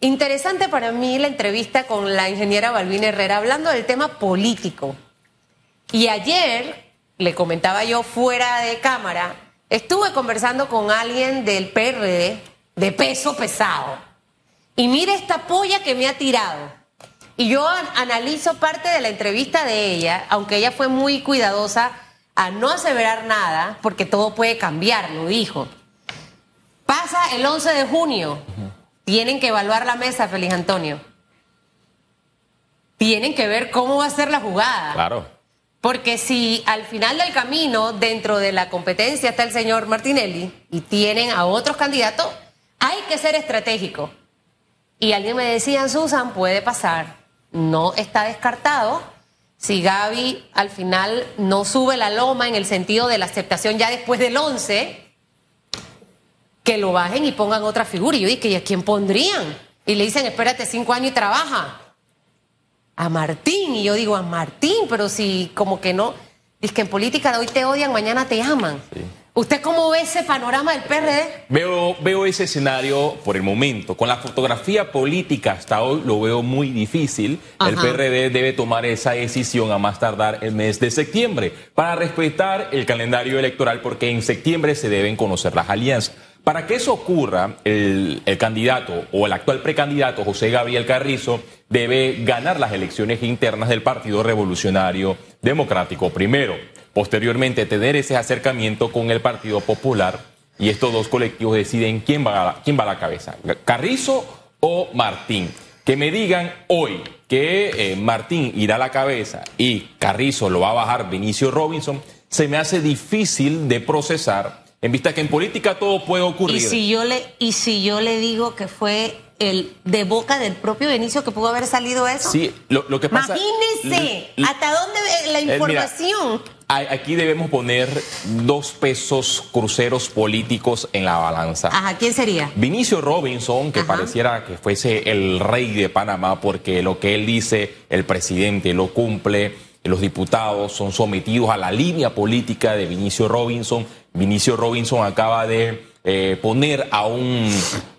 interesante para mí la entrevista con la ingeniera Balbina Herrera hablando del tema político. Y ayer, le comentaba yo fuera de cámara, estuve conversando con alguien del PRD de peso pesado. Y mire esta polla que me ha tirado. Y yo analizo parte de la entrevista de ella, aunque ella fue muy cuidadosa a no aseverar nada, porque todo puede cambiar, lo dijo. Pasa el 11 de junio. Tienen que evaluar la mesa, Feliz Antonio. Tienen que ver cómo va a ser la jugada. Claro. Porque si al final del camino, dentro de la competencia, está el señor Martinelli y tienen a otros candidatos, hay que ser estratégico. Y alguien me decía, Susan, puede pasar no está descartado. Si Gaby al final no sube la loma en el sentido de la aceptación ya después del 11, que lo bajen y pongan otra figura. Y yo dije, ¿y a quién pondrían? Y le dicen, espérate cinco años y trabaja. A Martín. Y yo digo, a Martín, pero si como que no. Dice que en política de hoy te odian, mañana te aman. ¿Usted cómo ve ese panorama del PRD? Veo, veo ese escenario por el momento. Con la fotografía política hasta hoy lo veo muy difícil. El PRD debe tomar esa decisión a más tardar el mes de septiembre para respetar el calendario electoral porque en septiembre se deben conocer las alianzas. Para que eso ocurra, el, candidato o el actual precandidato José Gabriel Carrizo debe ganar las elecciones internas del Partido Revolucionario Democrático primero posteriormente tener ese acercamiento con el Partido Popular y estos dos colectivos deciden quién va a, quién va a la cabeza, Carrizo o Martín. Que me digan hoy que eh, Martín irá a la cabeza y Carrizo lo va a bajar Vinicio Robinson, se me hace difícil de procesar en vista que en política todo puede ocurrir. Y si yo le, y si yo le digo que fue el de boca del propio Benicio que pudo haber salido eso. Sí, lo, que pasa. Imagínese hasta dónde la eh, información. aquí debemos poner dos pesos cruceros políticos en la balanza. Ajá, ¿quién sería? Vinicio Robinson, que pareciera que fuese el rey de Panamá, porque lo que él dice, el presidente lo cumple, los diputados son sometidos a la línea política de Vinicio Robinson. Vinicio Robinson acaba de eh, poner a un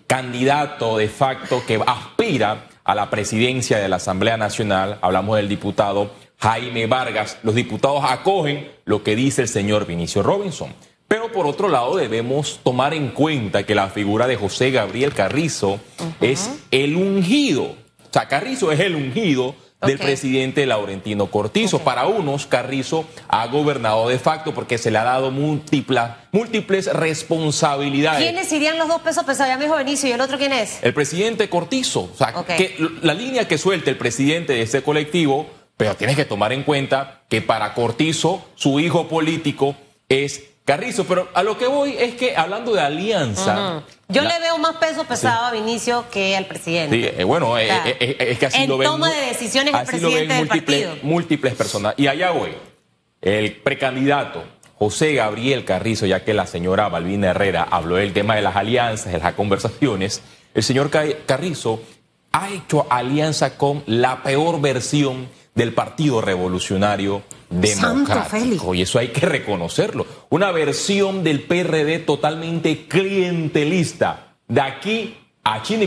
candidato de facto que aspira a la presidencia de la Asamblea Nacional, hablamos del diputado Jaime Vargas, los diputados acogen lo que dice el señor Vinicio Robinson. Pero por otro lado debemos tomar en cuenta que la figura de José Gabriel Carrizo es el ungido. O sea, Carrizo es el ungido del presidente Laurentino Cortizo. Para unos, Carrizo ha gobernado de facto porque se le ha dado múltiples responsabilidades. ¿Quiénes irían los dos pesos pesados? Ya me dijo Benicio, ¿y el otro quién es? El presidente Cortizo. O sea, que la línea que suelte el presidente de este colectivo, pero tienes que tomar en cuenta que para Cortizo, su hijo político es Carrizo, pero a lo que voy es que hablando de alianza. Yo le veo más peso pesado a Vinicio que al presidente. Sí, eh, bueno, eh, eh, es que así lo ven. toma de decisiones el presidente del múltiples, partido. múltiples personas. Y allá voy. El precandidato José Gabriel Carrizo, ya que la señora Balbina Herrera habló del tema de las alianzas, de las conversaciones, el señor Carrizo ha hecho alianza con la peor versión del Partido Revolucionario Democrático. Y eso hay que reconocerlo. Una versión del PRD totalmente clientelista. De aquí a China y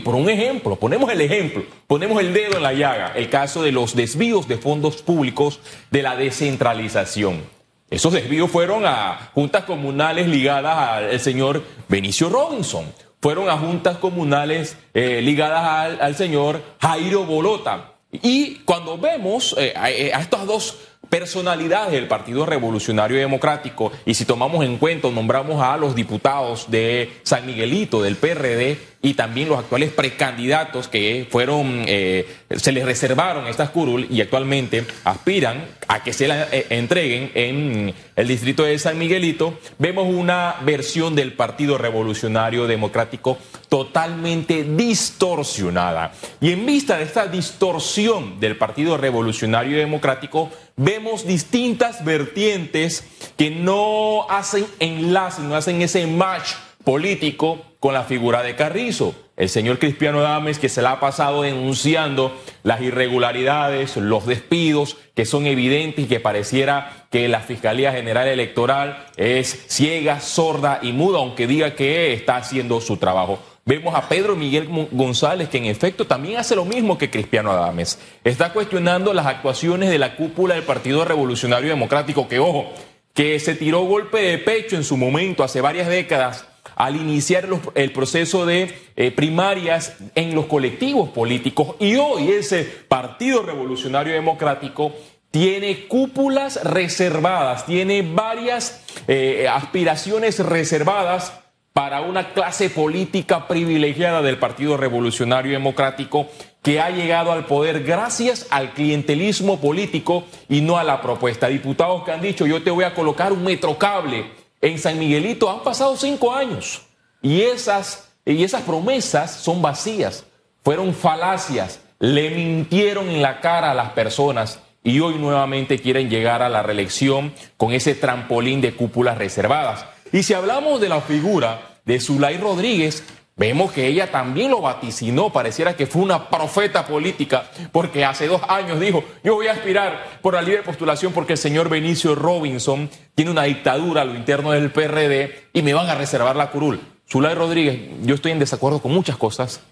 por, un ejemplo, ponemos el ejemplo, ponemos el dedo en la llaga, el caso de los desvíos de fondos públicos de la descentralización. Esos desvíos fueron a juntas comunales ligadas al señor Benicio Robinson, fueron a juntas comunales eh, ligadas al, señor Jairo Bolota. Y cuando vemos eh, a, a estas dos personalidades del Partido Revolucionario Democrático y si tomamos en cuenta, nombramos a los diputados de San Miguelito, del PRD, y también los actuales precandidatos que fueron, eh, se les reservaron estas curul y actualmente aspiran a que se la eh, entreguen en el distrito de San Miguelito, vemos una versión del Partido Revolucionario Democrático totalmente distorsionada. Y en vista de esta distorsión del Partido Revolucionario Democrático, vemos distintas vertientes que no hacen enlace, no hacen ese match político con la figura de Carrizo. El señor Cristiano Dames que se la ha pasado denunciando las irregularidades, los despidos que son evidentes y que pareciera que la Fiscalía General Electoral es ciega, sorda y muda, aunque diga que está haciendo su trabajo. Vemos a Pedro Miguel González, que en efecto también hace lo mismo que Cristiano Adames. Está cuestionando las actuaciones de la cúpula del Partido Revolucionario Democrático, que ojo, que se tiró golpe de pecho en su momento, hace varias décadas, al iniciar el proceso de eh, primarias en los colectivos políticos. Y hoy ese Partido Revolucionario Democrático tiene cúpulas reservadas, tiene varias eh, aspiraciones reservadas para una clase política privilegiada del Partido Revolucionario Democrático que ha llegado al poder gracias al clientelismo político y no a la propuesta. Diputados que han dicho, yo te voy a colocar un metrocable en San Miguelito, han pasado cinco años y esas, y esas promesas son vacías, fueron falacias, le mintieron en la cara a las personas y hoy nuevamente quieren llegar a la reelección con ese trampolín de cúpulas reservadas. Y si hablamos de la figura de Zulay Rodríguez, vemos que ella también lo vaticinó, pareciera que fue una profeta política, porque hace dos años dijo, yo voy a aspirar por la libre postulación porque el señor Benicio Robinson tiene una dictadura a lo interno del PRD y me van a reservar la curul. Zulay Rodríguez, yo estoy en desacuerdo con muchas cosas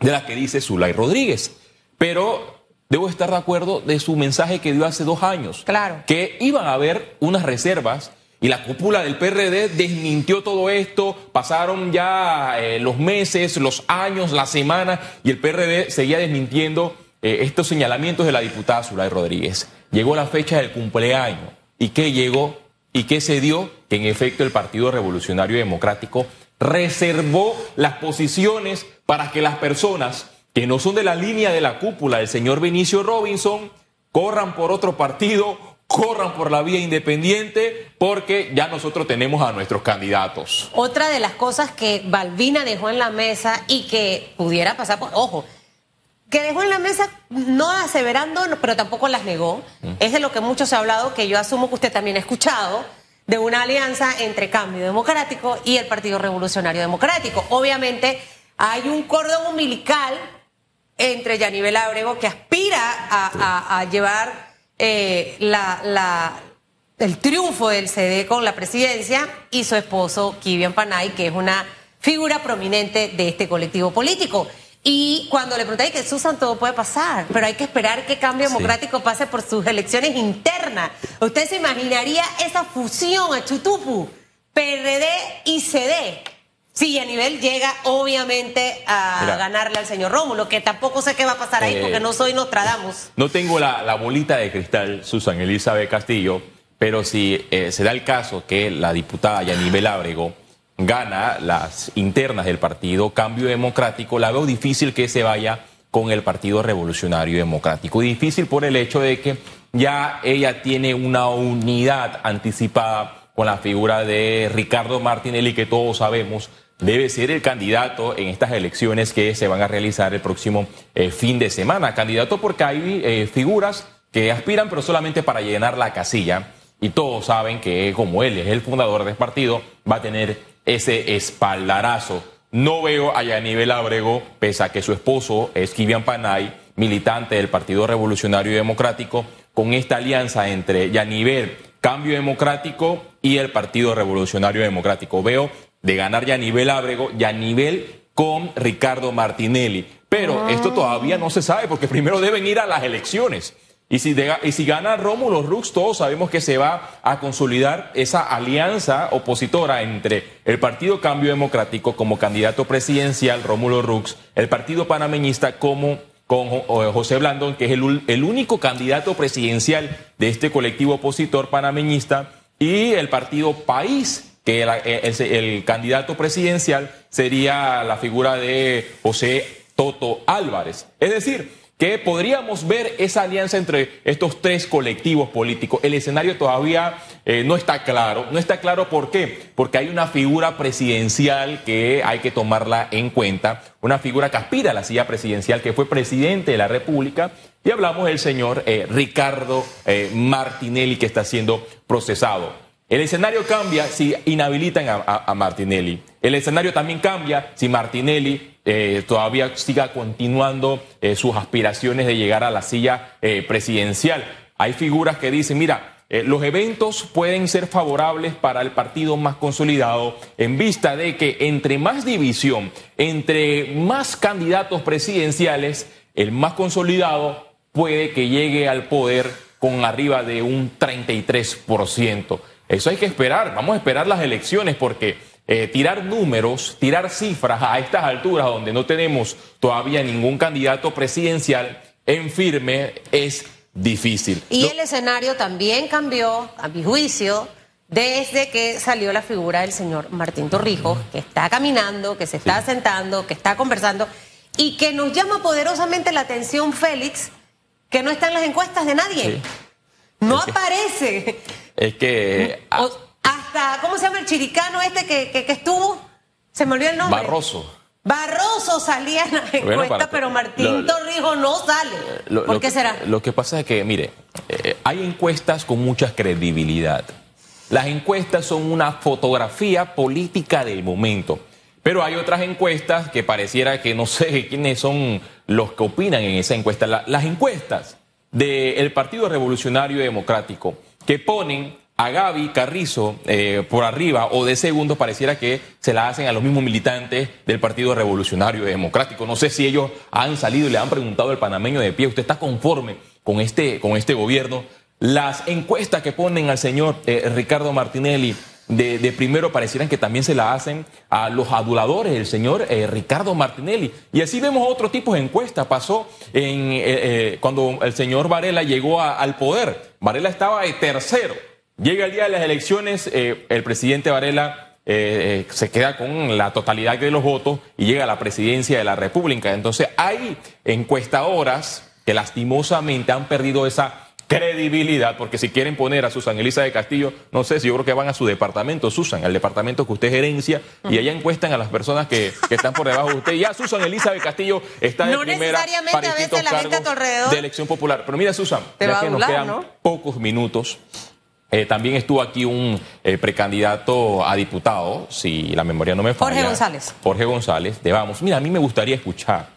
de las que dice Zulay Rodríguez, pero debo estar de acuerdo de su mensaje que dio hace dos años. Claro. Que iban a haber unas reservas y la cúpula del PRD desmintió todo esto, pasaron ya eh, los meses, los años, las semanas, y el PRD seguía desmintiendo eh, estos señalamientos de la diputada Zulay Rodríguez. Llegó la fecha del cumpleaños. ¿Y qué llegó? ¿Y qué se dio? Que en efecto el Partido Revolucionario Democrático reservó las posiciones para que las personas que no son de la línea de la cúpula del señor Benicio Robinson corran por otro partido corran por la vía independiente porque ya nosotros tenemos a nuestros candidatos. Otra de las cosas que Balbina dejó en la mesa y que pudiera pasar por, ojo, que dejó en la mesa no aseverando, pero tampoco las negó, es de lo que mucho se ha hablado, que yo asumo que usted también ha escuchado, de una alianza entre Cambio Democrático y el Partido Revolucionario Democrático. Obviamente hay un cordón umbilical entre Yanibel Ábrego que aspira a llevar eh, la, el triunfo del CD con la presidencia y su esposo, Kivian Panay, que es una figura prominente de este colectivo político. Y cuando le pregunté que Susan todo puede pasar, pero hay que esperar que Cambio Democrático pase por sus elecciones internas. ¿Usted se imaginaría esa fusión a Chutupu, PRD y CD? Sí, a nivel llega obviamente a ganarle al señor Rómulo, que tampoco sé qué va a pasar ahí porque eh, no soy Nostradamus. No tengo la, bolita de cristal, Susan Elizabeth Castillo, pero si eh, se da el caso que la diputada Yanibel Ábrego gana las internas del partido Cambio Democrático, la veo difícil que se vaya con el Partido Revolucionario Democrático. Difícil por el hecho de que ya ella tiene una unidad anticipada con la figura de Ricardo Martinelli, que todos sabemos debe ser el candidato en estas elecciones que se van a realizar el próximo eh, fin de semana. Candidato porque hay eh, figuras que aspiran, pero solamente para llenar la casilla. Y todos saben que como él es el fundador del partido, va a tener ese espaldarazo. No veo a Yanivel Abrego, pese a que su esposo es Kivian Panay, militante del Partido Revolucionario Democrático, con esta alianza entre Yanivel, Cambio Democrático y el Partido Revolucionario Democrático. Veo de ganar ya a nivel Ábrego y a nivel con Ricardo Martinelli. Pero ah. esto todavía no se sabe porque primero deben ir a las elecciones. Y si, y si gana Rómulo Rux, todos sabemos que se va a consolidar esa alianza opositora entre el Partido Cambio Democrático como candidato presidencial, Rómulo Rux, el Partido Panameñista como con José Blandón, que es el, el único candidato presidencial de este colectivo opositor panameñista, y el Partido País, que el, candidato presidencial sería la figura de José Toto Álvarez. Es decir, que podríamos ver esa alianza entre estos tres colectivos políticos. El escenario todavía eh, no está claro. No está claro por qué. Porque hay una figura presidencial que hay que tomarla en cuenta. Una figura que aspira a la silla presidencial, que fue presidente de la República. Y hablamos del señor eh, Ricardo eh, Martinelli, que está siendo procesado. El escenario cambia si inhabilitan a, Martinelli. El escenario también cambia si Martinelli eh, todavía siga continuando eh, sus aspiraciones de llegar a la silla eh, presidencial. Hay figuras que dicen, mira, eh, los eventos pueden ser favorables para el partido más consolidado en vista de que entre más división, entre más candidatos presidenciales, el más consolidado puede que llegue al poder con arriba de un 33%. Eso hay que esperar, vamos a esperar las elecciones porque eh, tirar números, tirar cifras a estas alturas donde no tenemos todavía ningún candidato presidencial en firme es difícil. Y el escenario también cambió, a mi juicio, desde que salió la figura del señor Martín Torrijos, que está caminando, que se está sentando, que está conversando y que nos llama poderosamente la atención Félix, que no está en las encuestas de nadie. No aparece. Es que... hasta, ¿cómo se llama el chiricano este que, estuvo? Se me olvidó el nombre. Barroso. Barroso salía en la encuesta, pero Martín Torrijos no sale. ¿Por qué será? Lo que pasa es que, mire, eh, hay encuestas con mucha credibilidad. Las encuestas son una fotografía política del momento. Pero hay otras encuestas que pareciera que no sé quiénes son los que opinan en esa encuesta. las encuestas del Partido Revolucionario Democrático que ponen a Gaby Carrizo eh, por arriba o de segundo pareciera que se la hacen a los mismos militantes del Partido Revolucionario Democrático. No sé si ellos han salido y le han preguntado al panameño de pie, ¿usted está conforme con este, con este gobierno? Las encuestas que ponen al señor eh, Ricardo Martinelli de, primero parecieran que también se la hacen a los aduladores del señor eh, Ricardo Martinelli. Y así vemos otro tipo de encuesta. Pasó en, cuando el señor Varela llegó al poder. Varela estaba de tercero Llega el día de las elecciones, eh, el presidente Varela eh, eh, se queda con la totalidad de los votos y llega a la presidencia de la República. Entonces hay encuestadoras que lastimosamente han perdido esa credibilidad, porque si quieren poner a Susan Elisa de Castillo, no sé si yo creo que van a su departamento, Susan, al departamento que usted gerencia, y allá encuestan a las personas que, están por debajo de usted. Ya Susan Elisa de Castillo está de primera para distintos cargos de elección popular. Pero mira, Susan, ya que nos quedan pocos minutos, eh, también estuvo aquí un eh, precandidato a diputado, si la memoria no me falla. Jorge González. Jorge González, de Vamos. Mira, a mí me gustaría escuchar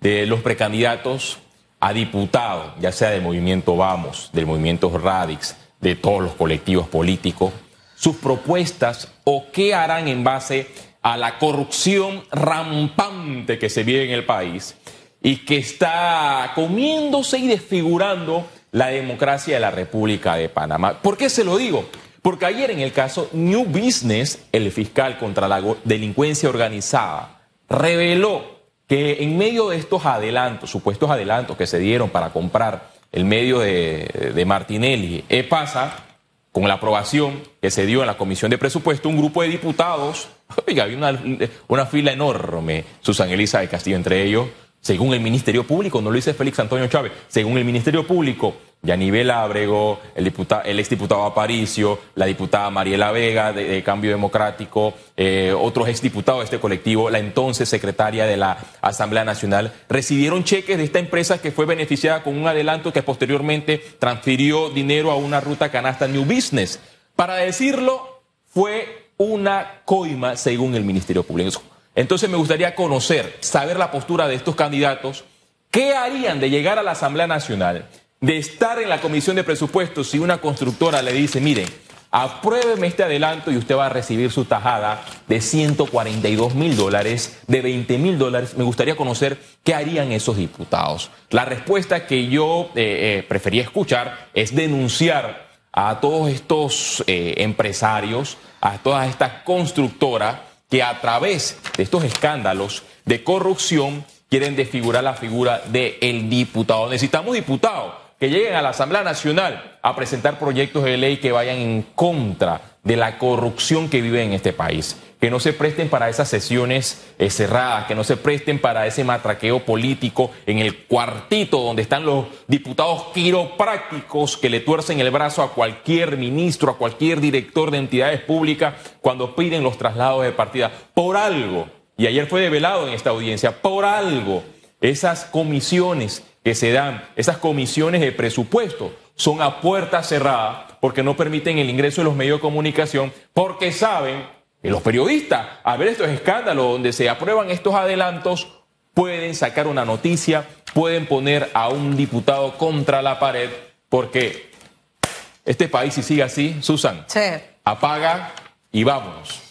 de los precandidatos a diputado, ya sea del movimiento Vamos, del movimiento Radix, de todos los colectivos políticos, sus propuestas o qué harán en base a la corrupción rampante que se vive en el país y que está comiéndose y desfigurando la democracia de la República de Panamá. ¿Por qué se lo digo? Porque ayer en el caso New Business, el fiscal contra la delincuencia organizada, reveló que en medio de estos adelantos, supuestos adelantos que se dieron para comprar el medio de, de Martinelli, ¿qué pasa? Con la aprobación que se dio en la Comisión de Presupuesto, un grupo de diputados, oiga, había una, una fila enorme, Susan Elisa de Castillo entre ellos, según el Ministerio Público, no lo dice Félix Antonio Chávez, según el Ministerio Público, Yanivel Ábrego, el, diputado, el exdiputado Aparicio, la diputada Mariela Vega de, Cambio Democrático, eh, otros exdiputados de este colectivo, la entonces secretaria de la Asamblea Nacional, recibieron cheques de esta empresa que fue beneficiada con un adelanto que posteriormente transfirió dinero a una ruta canasta New Business. Para decirlo, fue una coima según el Ministerio Público. Entonces me gustaría conocer, saber la postura de estos candidatos, qué harían de llegar a la Asamblea Nacional, de estar en la Comisión de Presupuestos si una constructora le dice, miren, apruébeme este adelanto y usted va a recibir su tajada de 142 mil dólares, de 20 mil dólares. Me gustaría conocer qué harían esos diputados. La respuesta que yo eh, eh, prefería escuchar es denunciar a todos estos eh, empresarios, a todas estas constructoras que a través de estos escándalos de corrupción quieren desfigurar la figura del diputado. Necesitamos diputados que lleguen a la Asamblea Nacional a presentar proyectos de ley que vayan en contra de la corrupción que vive en este país que no se presten para esas sesiones eh, cerradas, que no se presten para ese matraqueo político en el cuartito donde están los diputados quiroprácticos que le tuercen el brazo a cualquier ministro, a cualquier director de entidades públicas cuando piden los traslados de partida. Por algo, y ayer fue develado en esta audiencia, por algo, esas comisiones que se dan, esas comisiones de presupuesto, son a puerta cerrada porque no permiten el ingreso de los medios de comunicación, porque saben los periodistas, a ver estos escándalos donde se aprueban estos adelantos, pueden sacar una noticia, pueden poner a un diputado contra la pared, porque Este país, si sigue así, Susan, Sí. apaga y vámonos.